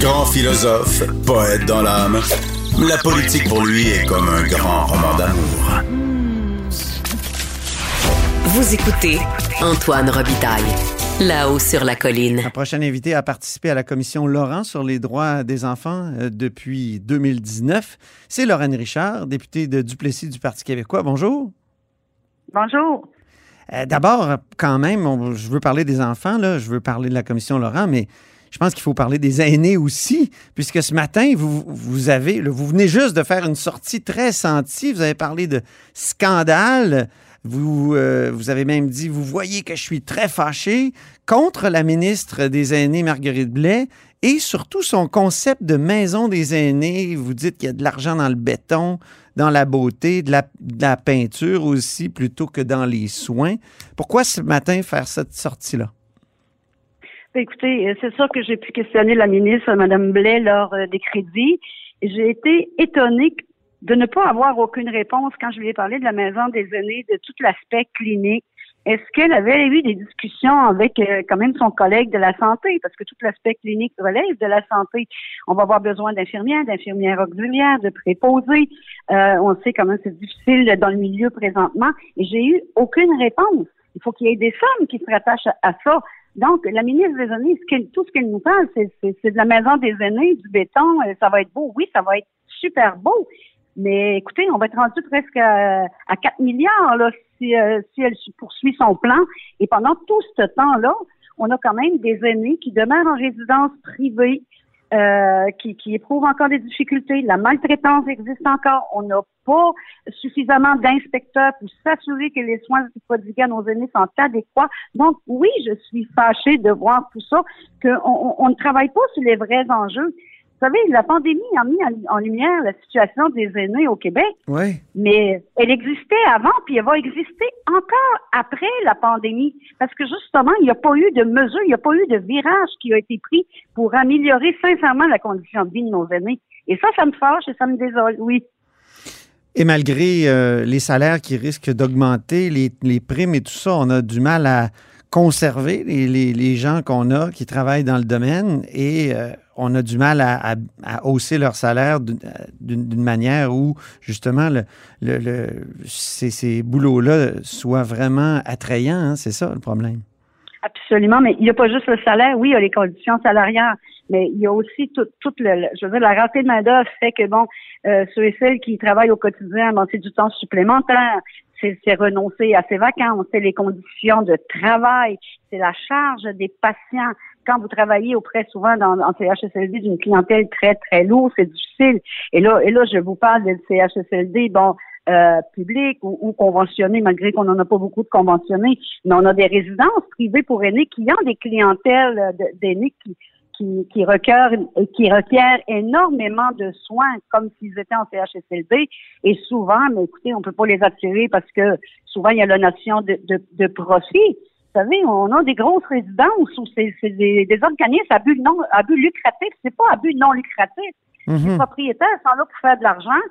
Grand philosophe, poète dans l'âme, la politique pour lui est comme un grand roman d'amour. Vous écoutez Antoine Robitaille, là-haut sur la colline. La prochaine invitée a participé à la commission Laurent sur les droits des enfants euh, depuis 2019. C'est Lorraine Richard, députée de Duplessis du Parti québécois. Bonjour. Bonjour. Euh, D'abord, quand même, je veux parler des enfants, là, je veux parler de la commission Laurent, mais je pense qu'il faut parler des aînés aussi, puisque ce matin, vous, vous avez, vous venez juste de faire une sortie très sentie. Vous avez parlé de scandale. Vous, euh, vous avez même dit, vous voyez que je suis très fâché contre la ministre des Aînés, Marguerite Blais, et surtout son concept de maison des aînés. Vous dites qu'il y a de l'argent dans le béton, dans la beauté, de la, peinture aussi, plutôt que dans les soins. Pourquoi ce matin faire cette sortie-là? Ben, Écoutez, euh, c'est sûr que j'ai pu questionner la ministre, Mme Blais, lors euh, des crédits. J'ai été étonnée de ne pas avoir aucune réponse quand je lui ai parlé de la maison des aînés, de tout l'aspect clinique. Est-ce qu'elle avait eu des discussions avec euh, quand même son collègue de la santé? Parce que tout l'aspect clinique relève de la santé. On va avoir besoin d'infirmières, d'infirmières auxiliaires, de préposés. Euh, on sait comment c'est difficile dans le milieu présentement. Et j'ai eu aucune réponse. Il faut qu'il y ait des sommes qui se rattachent à, ça. Donc, la ministre des aînés, tout ce qu'elle nous parle, c'est de la maison des aînés, du béton. euh, Ça va être beau. Oui, ça va être super beau. Mais écoutez, on va être rendu presque à, à 4 milliards là, si, euh, si elle poursuit son plan. Et pendant tout ce temps-là, on a quand même des aînés qui demeurent en résidence privée, euh, qui, qui éprouvent encore des difficultés. La maltraitance existe encore. On n'a pas suffisamment d'inspecteurs pour s'assurer que les soins prodigués à nos aînés sont adéquats. Donc, oui, je suis fâchée de voir tout ça, qu'on on, ne travaille pas sur les vrais enjeux. Vous savez, la pandémie a mis en, en lumière la situation des aînés au Québec, Oui. mais elle existait avant, puis elle va exister encore après la pandémie, parce que justement, il n'y a pas eu de mesures, il n'y a pas eu de virage qui a été pris pour améliorer sincèrement la condition de vie de nos aînés. Et ça, ça me fâche et ça me désole, oui. Et malgré euh, les salaires qui risquent d'augmenter, les, les primes et tout ça, on a du mal à conserver les, les- les gens qu'on a qui travaillent dans le domaine et euh, on a du mal à, à- hausser leur salaire d'une- d'une manière où, justement, le, le- ces, ces boulots-là soient vraiment attrayants. hein, C'est ça le problème? Absolument, mais il n'y a pas juste le salaire. Oui, il y a les conditions salariales, mais il y a aussi tout, tout le, je veux la rareté de main-d'œuvre fait que, bon, euh, ceux et celles qui travaillent au quotidien, bon, c'est du temps supplémentaire, c'est renoncer à ses vacances, c'est les conditions de travail, c'est la charge des patients. Quand vous travaillez auprès souvent dans, en CHSLD d'une clientèle très, très lourde, c'est difficile. Et là, et là, je vous parle de CHSLD, bon, euh, public ou, ou conventionnés, malgré qu'on n'en a pas beaucoup de conventionnés, mais on a des résidences privées pour aînés qui ont des clientèles euh, d'aînés qui, qui, qui, requièrent, qui requièrent énormément de soins, comme s'ils étaient en CHSLD. Et souvent, mais écoutez, on peut pas les attirer parce que souvent, il y a la notion de, de, de profit. Vous savez, on a des grosses résidences où c'est des, des organismes à but, non, à but lucratif. C'est pas à but non lucratif Mhm. les propriétaires sont là pour faire de l'argent.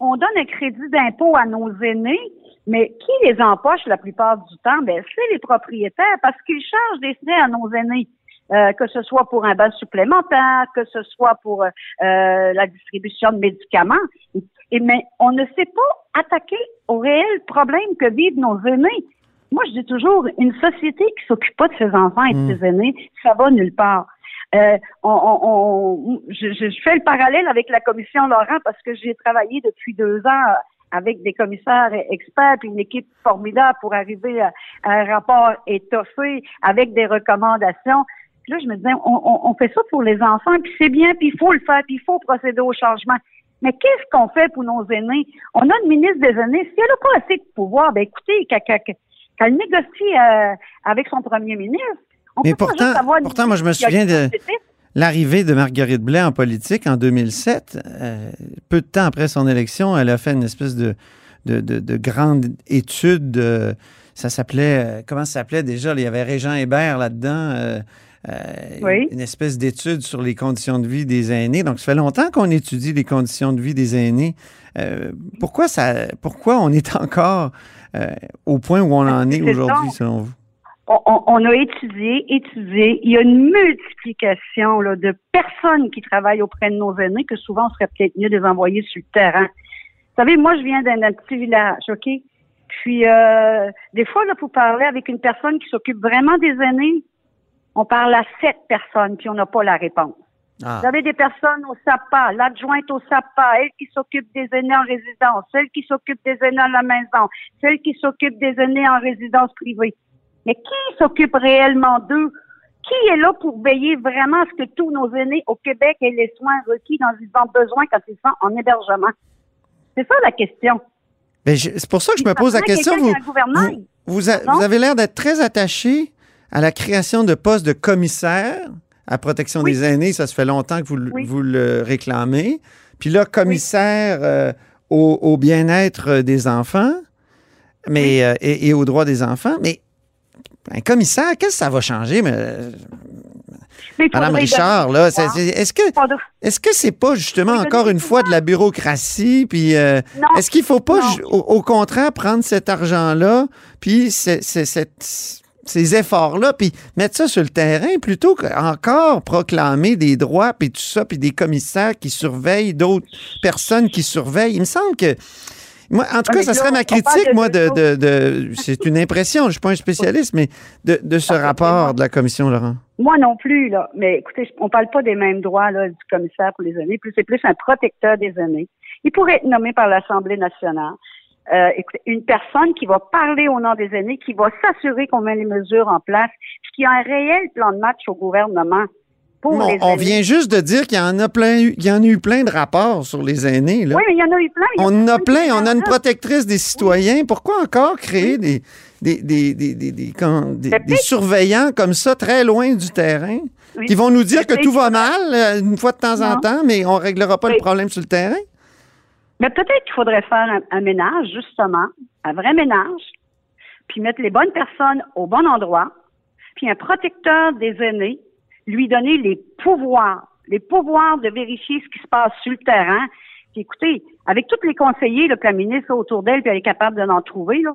On donne un crédit d'impôt à nos aînés, mais qui les empoche la plupart du temps? Ben, c'est les propriétaires parce qu'ils chargent des frais à nos aînés. Euh, que ce soit pour un bas supplémentaire, que ce soit pour euh, la distribution de médicaments. Et, mais on ne sait pas attaquer aux réels problèmes que vivent nos aînés. Moi, je dis toujours, une société qui s'occupe pas de ses enfants et de Mm. ses aînés, ça va nulle part. Euh, on, on- on- je, je- fais le parallèle avec la commission Laurent parce que j'ai travaillé depuis deux ans avec des commissaires experts puis une équipe formidable pour arriver à, à un rapport étoffé avec des recommandations. Puis là, je me disais, on, on- on fait ça pour les enfants, puis c'est bien, puis il faut le faire, puis il faut procéder au changement. Mais qu'est-ce qu'on fait pour nos aînés? On a une ministre des aînés. Si elle n'a pas assez de pouvoir, ben écoutez, qu'elle qu'elle- qu'elle négocie euh, avec son premier ministre. On Mais peut pas pourtant- une pourtant, moi, je me souviens de-. L'arrivée de Marguerite Blais en politique en 2007, euh, peu de temps après son élection, elle a fait une espèce de, de, de- de grande étude. euh, ça s'appelait, euh, comment ça s'appelait déjà? Il y avait Régent Hébert là-dedans. euh, Oui. Une espèce d'étude sur les conditions de vie des aînés. Donc, ça fait longtemps qu'on étudie les conditions de vie des aînés. Euh, pourquoi, ça, pourquoi on est encore euh, au point où on en est aujourd'hui, selon vous? on, a étudié, étudié. Il y a une multiplication là, de personnes qui travaillent auprès de nos aînés que souvent on serait peut-être mieux de les envoyer sur le terrain. Vous savez, moi, je viens d'un petit village, OK? Puis, euh, des fois, là, pour parler avec une personne qui s'occupe vraiment des aînés, on parle à sept personnes, puis on n'a pas la réponse. Ah. Vous avez des personnes au SAPA, l'adjointe au SAPA, elle qui s'occupe des aînés en résidence, celle qui s'occupe des aînés à la maison, celle qui s'occupe des aînés en résidence privée. Mais qui s'occupe réellement d'eux? Qui est là pour veiller vraiment à ce que tous nos aînés au Québec aient les soins requis dont ils ont besoin quand ils sont en hébergement? C'est ça la question. C'est pour ça que je me pose la question. Vous, vous, avez l'air d'être très attaché à la création de postes de commissaires à protection des aînés. Ça se fait longtemps que vous, vous le réclamez. Puis là, commissaire euh, au, bien-être des enfants mais, euh, et, et, aux droits des enfants. Mais un commissaire, qu'est-ce que ça va changer? Mais, Madame Richard, là, est-ce que est-ce que c'est pas justement encore une fois de la bureaucratie? Puis euh, est-ce qu'il faut pas au, contraire prendre cet argent-là, puis ces efforts-là, puis mettre ça sur le terrain plutôt qu'encore proclamer des droits, puis tout ça, puis des commissaires qui surveillent, d'autres personnes qui surveillent. Il me semble que moi, en tout cas, ça serait ma critique, moi, de, c'est une impression, je ne suis pas un spécialiste, mais de, ce rapport de la commission, Laurent. Moi non plus, là. Mais écoutez, on ne parle pas des mêmes droits là, du commissaire pour les années. C'est plus un protecteur des années. Il pourrait être nommé par l'Assemblée nationale. Euh, écoutez, une personne qui va parler au nom des années, qui va s'assurer qu'on met les mesures en place, qui a un réel plan de match au gouvernement on, vient juste de dire qu'il y en a plein, il y en a eu plein de rapports sur les aînés. Oui, mais il y en a eu plein. On en a plein. On a une protectrice des citoyens. Pourquoi encore créer des, des, des, des, des, surveillants comme ça, très loin du terrain, qui vont nous dire que tout va mal euh, une fois de temps en temps, mais on ne réglera pas le problème sur le terrain? Mais peut-être qu'il faudrait faire un, ménage, justement, un vrai ménage, puis mettre les bonnes personnes au bon endroit, puis un protecteur des aînés lui donner les pouvoirs, les pouvoirs de vérifier ce qui se passe sur le terrain. Puis écoutez, avec tous les conseillers, le Premier ministre autour d'elle, puis elle est capable de l'en trouver, là,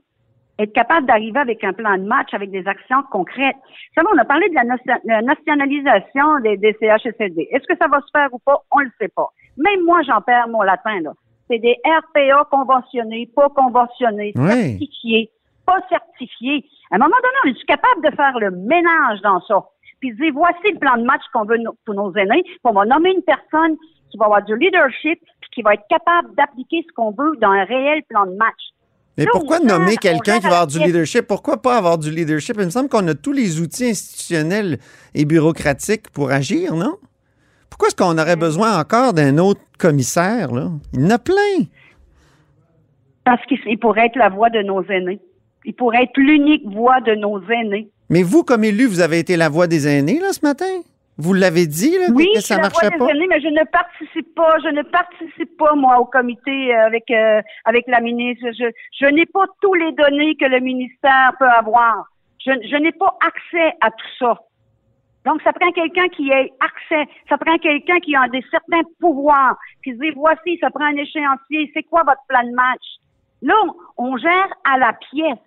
être capable d'arriver avec un plan de match, avec des actions concrètes. Vous savez, on a parlé de la, nationalisation des, des CHSLD. Est-ce que ça va se faire ou pas? On le sait pas. Même moi, j'en perds mon latin, là. C'est des RPA conventionnés, pas conventionnés, certifiés, pas certifiés. À un moment donné, on est capable de faire le ménage dans ça? puis dire voici le plan de match qu'on veut pour nos aînés, puis on va nommer une personne qui va avoir du leadership, puis qui va être capable d'appliquer ce qu'on veut dans un réel plan de match. Mais pourquoi nommer quelqu'un qui va avoir du leadership? Pourquoi pas avoir du leadership? Il me semble qu'on a tous les outils institutionnels et bureaucratiques pour agir, non? Pourquoi est-ce qu'on aurait besoin encore d'un autre commissaire? Là? Il y en a plein. Parce qu'il pourrait être la voix de nos aînés. Il pourrait être l'unique voix de nos aînés. Mais vous, comme élu, vous avez été la voix des aînés, là, ce matin? Vous l'avez dit, là, oui, que ça ne marchait pas? Aînés, mais je ne participe pas, je ne participe pas, moi, au comité euh, avec, euh, avec la ministre. Je, je n'ai pas tous les données que le ministère peut avoir. Je, je n'ai pas accès à tout ça. Donc, ça prend quelqu'un qui ait accès, ça prend quelqu'un qui a des certains pouvoirs, qui dit, voici, ça prend un échéancier, c'est quoi votre plan de match? Là, on gère à la pièce.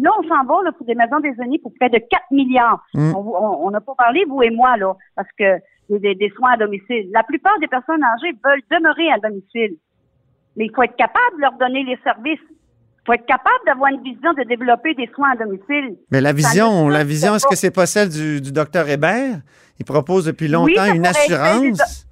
Là, on s'en va là, pour des maisons des aînés pour près de 4 milliards. Mm. On n'a pas parlé, vous et moi, là, parce que des, des, soins à domicile. La plupart des personnes âgées veulent demeurer à domicile. Mais il faut être capable de leur donner les services. Il faut être capable d'avoir une vision de développer des soins à domicile. Mais la vision, la vision, est-ce que c'est pas celle du, du docteur Hébert? Il propose depuis longtemps une assurance.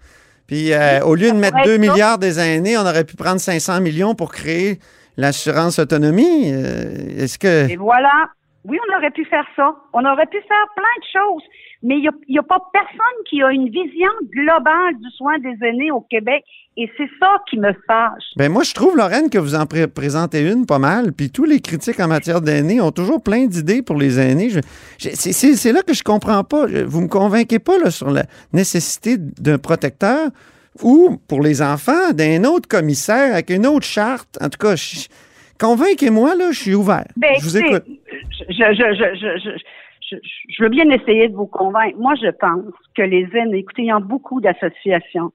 Puis euh, au lieu de mettre 2 milliards des aînés, on aurait pu prendre 500 millions pour créer l'assurance autonomie. Euh, est-ce que. Et voilà. Oui, on aurait pu faire ça. On aurait pu faire plein de choses. Mais il n'y a, pas personne qui a une vision globale du soin des aînés au Québec. Et c'est ça qui me fâche. Ben moi, je trouve, Lorraine, que vous en présentez une pas mal. Puis tous les critiques en matière d'aînés ont toujours plein d'idées pour les aînés. c'est là que je comprends pas. Vous me convainquez pas là, sur la nécessité d'un protecteur ou pour les enfants d'un autre commissaire avec une autre charte. En tout cas, convainquez-moi, là, je suis ouvert. Ben, je vous écoute. Je, je, je, je, veux bien essayer de vous convaincre. Moi, je pense que les aînés, écoutez, il y a beaucoup d'associations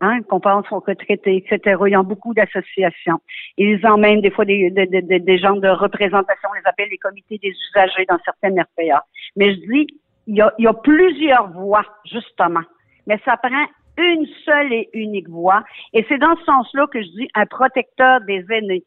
hein, qu'on pense aux retraités, etc. Ils ont beaucoup d'associations. Ils emmènent des fois des, des, des, des gens de représentation, on les appelle les comités des usagers dans certaines RPA. Mais je dis, il y a, il y a plusieurs voies, justement. Mais ça prend une seule et unique voie. Et c'est dans ce sens-là que je dis un protecteur des aînés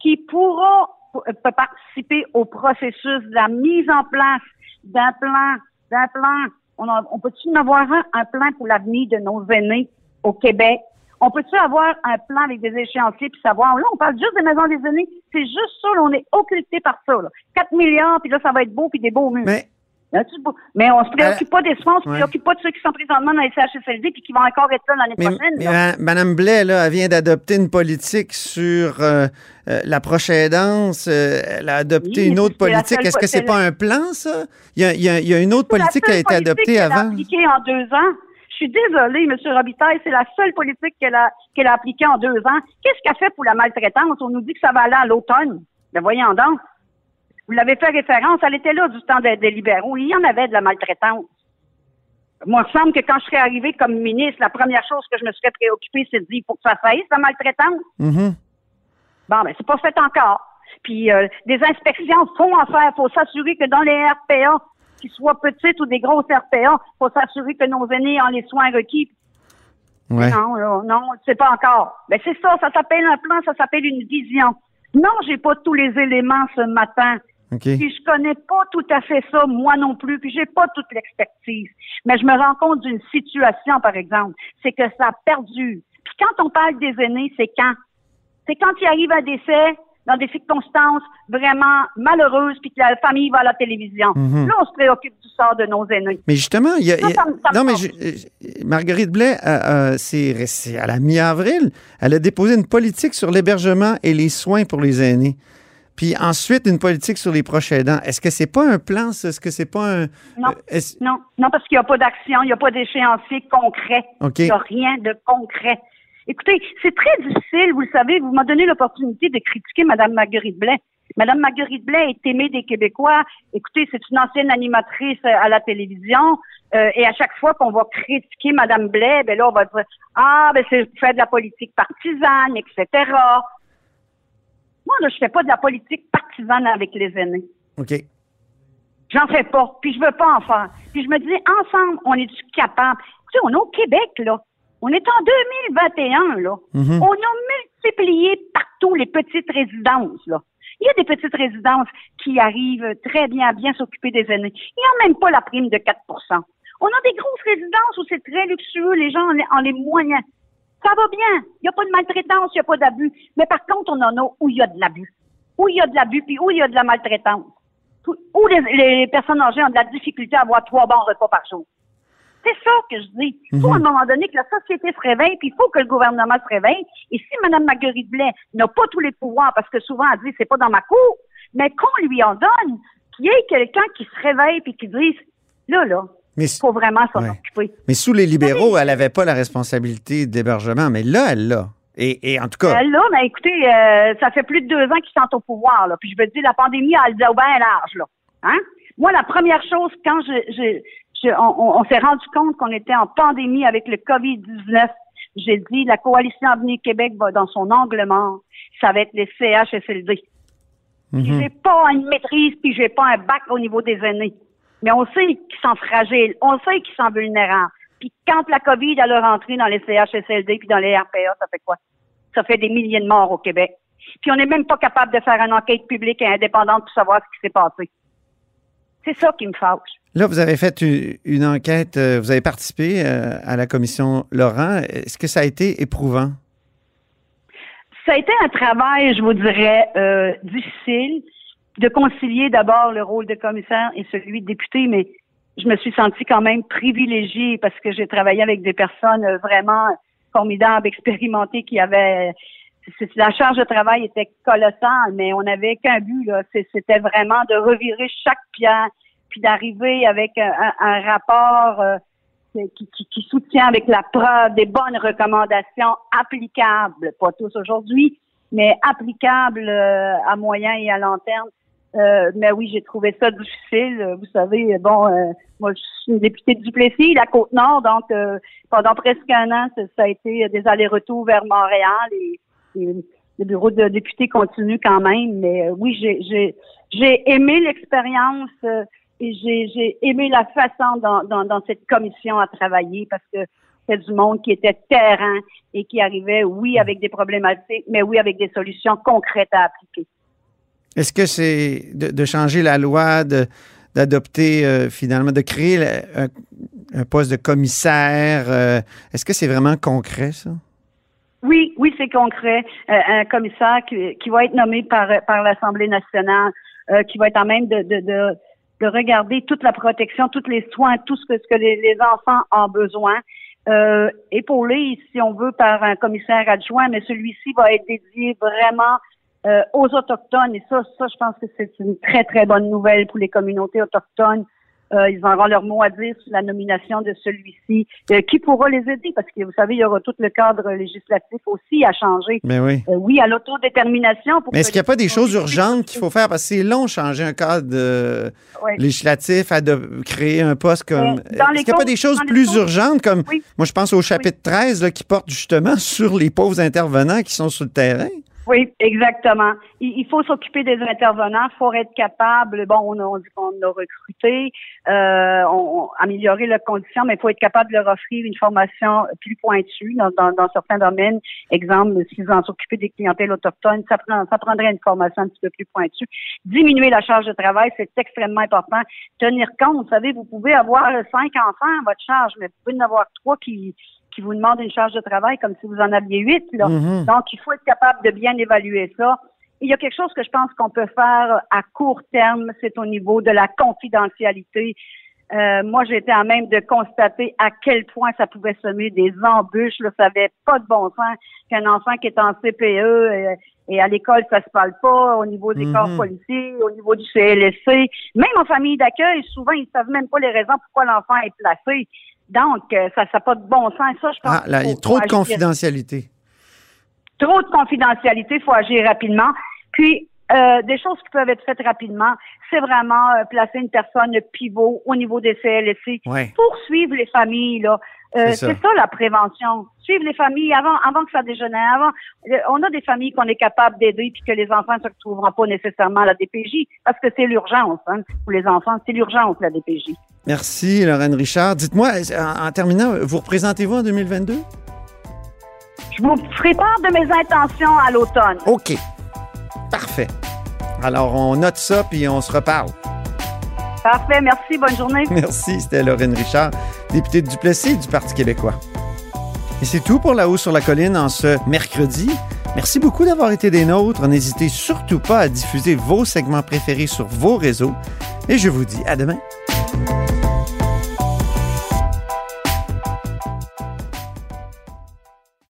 qui pourra peut participer au processus de la mise en place d'un plan, d'un plan. On, peut-tu avoir un, un plan pour l'avenir de nos aînés au Québec? On peut-tu avoir un plan avec des échéanciers puis savoir, là, on parle juste des maisons des aînés, c'est juste ça, là, on est occulté par ça, là. 4 milliards, puis là, ça va être beau, puis des beaux murs. Mais mais on se préoccupe pas des soins, on se préoccupe pas de ceux qui sont présentement dans les CHSLD puis qui vont encore être là l'année prochaine. Mais, là. Madame Blais, là, elle vient d'adopter une politique sur euh, euh, la prochaine danse. Euh, elle a adopté Oui, une autre politique. Est-ce que c'est pas un plan, ça? Il y a, il y a- il y a une autre politique qui a été la seule adoptée politique qu'elle a avant. appliquée en deux ans. Je suis désolée, M. Robitaille, c'est la seule politique qu'elle a, qu'elle a appliquée en deux ans. Qu'est-ce qu'elle fait pour la maltraitance? On nous dit que ça va aller à l'automne. Mais voyons donc. Vous l'avez fait référence, elle était là du temps des, des libéraux. Il y en avait de la maltraitance. Moi, il me semble que quand je serais arrivée comme ministre, la première chose que je me serais préoccupée, c'est de dire, il faut que ça fasse la maltraitance. Mhm. Bon, ben, c'est pas fait encore. Puis, euh, des inspections font en faire. faut s'assurer que dans les RPA, qu'ils soient petites ou des grosses RPA, faut s'assurer que nos aînés ont les soins requis. Ouais. Non, là, non, c'est pas encore. Ben, c'est ça, ça s'appelle un plan, ça s'appelle une vision. Non, j'ai pas tous les éléments ce matin. Puis je connais pas tout à fait ça, moi non plus, puis j'ai pas toute l'expertise. Mais je me rends compte d'une situation, par exemple, c'est que ça perdure. Puis quand on parle des aînés, c'est quand? C'est quand il arrive un décès dans des circonstances vraiment malheureuses, puis que la famille va à la télévision. Mhm. Là, on se préoccupe du sort de nos aînés. Mais justement, il y a. Ça, a- ça ça non, mais je- Marguerite Blais, euh, euh, c'est à la mi-avril, elle a déposé une politique sur l'hébergement et les soins pour les aînés. Puis ensuite, une politique sur les proches aidants. Est-ce que c'est pas un plan? Est-ce que c'est pas un. Non. euh, Non, non, parce qu'il n'y a pas d'action, il n'y a pas d'échéancier concret. Il n'y a rien de concret. Écoutez, c'est très difficile, vous le savez, vous m'avez donné l'opportunité de critiquer Mme Marguerite Blais. Mme Marguerite Blais est aimée des Québécois. Écoutez, c'est une ancienne animatrice euh, à la télévision. euh, et à chaque fois qu'on va critiquer Mme Blais, ben là, on va dire Ah, ben c'est fait de la politique partisane, etc. Moi, là, je fais pas de la politique partisane avec les aînés. OK. J'en fais pas, puis je veux pas en faire. Puis je me dis, ensemble, on est-tu capable? Tu sais, on est au Québec, là. On est en 2021, là. Mhm. On a multiplié partout les petites résidences, là. Il y a des petites résidences qui arrivent très bien à bien s'occuper des aînés. Ils n'ont même pas la prime de 4% On a des grosses résidences où c'est très luxueux, les gens ont les, ont les moyens. Ça va bien. Il n'y a pas de maltraitance, il n'y a pas d'abus. Mais par contre, on en a où il y a de l'abus. Où il y a de l'abus, puis où il y a de la maltraitance. Où les, les personnes âgées ont de la difficulté à avoir trois bons repas par jour. C'est ça que je dis. Il faut à un moment donné que la société se réveille, puis il faut que le gouvernement se réveille. Et si Mme Marguerite Blais n'a pas tous les pouvoirs, parce que souvent elle dit c'est pas dans ma cour, mais qu'on lui en donne, qu'il y ait quelqu'un qui se réveille puis qui dise là, là, Mais, il faut vraiment s'en Ouais. occuper. mais sous les libéraux, elle n'avait pas la responsabilité d'hébergement, mais là, elle l'a. Et, et en tout cas, là, mais écoutez, euh, ça fait plus de deux ans qu'ils sont au pouvoir, là. Puis je veux dire, la pandémie, elle le bien large, là. Hein? Moi, la première chose, quand je, je, je- on, s'est rendu compte qu'on était en pandémie avec le COVID-19, j'ai dit, la Coalition Avenir Québec va dans son angle mort. Ça va être les CHSLD. Puis mhm. j'ai pas une maîtrise, puis j'ai pas un bac au niveau des aînés. Mais on sait qu'ils sont fragiles, on sait qu'ils sont vulnérables. Puis quand la COVID elle est rentrée dans les CHSLD puis dans les RPA, ça fait quoi? Ça fait des milliers de morts au Québec. Puis on n'est même pas capable de faire une enquête publique et indépendante pour savoir ce qui s'est passé. C'est ça qui me fâche. là, vous avez fait une, une enquête, euh, vous avez participé euh, à la commission Laurent. Est-ce que ça a été éprouvant? Ça a été un travail, je vous dirais, euh, difficile de concilier d'abord le rôle de commissaire et celui de député, mais je me suis sentie quand même privilégiée parce que j'ai travaillé avec des personnes vraiment formidables, expérimentées, qui avaient la charge de travail était colossale, mais on n'avait qu'un but, là. C'était vraiment de revirer chaque pierre, puis d'arriver avec un, rapport euh, qui soutient avec la preuve des bonnes recommandations applicables, pas tous aujourd'hui, mais applicables euh, à moyen et à long terme Euh, mais oui, j'ai trouvé ça difficile. Vous savez, bon, euh, moi, je suis députée de Duplessis, la Côte-Nord, donc euh, pendant presque un an, ça, a été des allers-retours vers Montréal et, le bureau de député continue quand même. Mais oui, j'ai, j'ai, aimé l'expérience et j'ai, j'ai aimé la façon dans cette commission à travailler parce que c'est du monde qui était terrain et qui arrivait, oui, avec des problématiques, mais oui, avec des solutions concrètes à appliquer. Est-ce que c'est de, changer la loi, d'adopter euh, finalement, de créer un, poste de commissaire? Euh, est-ce que c'est vraiment concret, ça? Oui, oui, c'est concret. Euh, un commissaire qui, va être nommé par, par l'Assemblée nationale, qui va être en même de, de, de, regarder toute la protection, tous les soins, tout ce que, ce que les, enfants ont besoin. épaulé, si on veut, par un commissaire adjoint, mais celui-ci va être dédié vraiment euh, aux Autochtones. Et ça, ça, je pense que c'est une très, très bonne nouvelle pour les communautés autochtones. Euh, ils auront leur mot à dire sur la nomination de celui-ci, euh, qui pourra les aider, parce que vous savez, il y aura tout le cadre législatif aussi à changer. Mais oui. oui, à l'autodétermination. Mais est-ce qu'il n'y a pas des choses urgentes qu'il faut faire? Parce que c'est long changer un cadre législatif, à de créer un poste comme. Est-ce qu'il n'y a pas des choses plus urgentes, comme moi je pense au chapitre 13 qui porte justement sur les pauvres intervenants qui sont sur le terrain? Oui, exactement. Il, faut s'occuper des intervenants, il faut être capable, bon, on a, dit qu'on a recruté, euh, on, améliorer leurs conditions, mais il faut être capable de leur offrir une formation plus pointue dans, dans, certains domaines. Exemple, s'ils vont s'occuper des clientèles autochtones, ça, prend, ça prendrait une formation un petit peu plus pointue. Diminuer la charge de travail, c'est extrêmement important. Tenir compte, vous savez, vous pouvez avoir cinq enfants à votre charge, mais vous pouvez en avoir trois qui qui vous demande une charge de travail comme si vous en aviez huit. Là. Mm-hmm. Donc, il faut être capable de bien évaluer ça. Il y a quelque chose que je pense qu'on peut faire à court terme, c'est au niveau de la confidentialité. Euh, moi, j'étais à même de constater à quel point ça pouvait semer des embûches. Là, ça n'avait pas de bon sens qu'un enfant qui est en CPE euh, et, à l'école, ça se parle pas, au niveau des corps mm-hmm. policiers, au niveau du CLSC, même en famille d'accueil, souvent, ils savent même pas les raisons pourquoi l'enfant est placé. Donc, euh, ça n'a pas de bon sens. Ça, je pense ah, là, il y a trop de confidentialité. Trop de confidentialité, il faut agir rapidement. Puis, euh, des choses qui peuvent être faites rapidement, c'est vraiment euh, placer une personne pivot au niveau des CLSC pour suivre les familles. Là. c'est ça. la prévention. Suivre les familles avant, avant que ça dégénère. Avant, on a des familles qu'on est capable d'aider puis que les enfants ne se retrouveront pas nécessairement à la DPJ parce que c'est l'urgence. Hein, pour les enfants, c'est l'urgence la DPJ. Merci, Lorraine Richard. Dites-moi, en, terminant, vous représentez-vous en 2022? Je vous ferai part de mes intentions à l'automne. OK. Parfait. Alors, on note ça, puis on se reparle. Parfait. Merci. Bonne journée. Merci. C'était Lorraine Richard, députée de Duplessis du Parti québécois. Et c'est tout pour La Haut sur la Colline en ce mercredi. Merci beaucoup d'avoir été des nôtres. N'hésitez surtout pas à diffuser vos segments préférés sur vos réseaux. Et je vous dis à demain.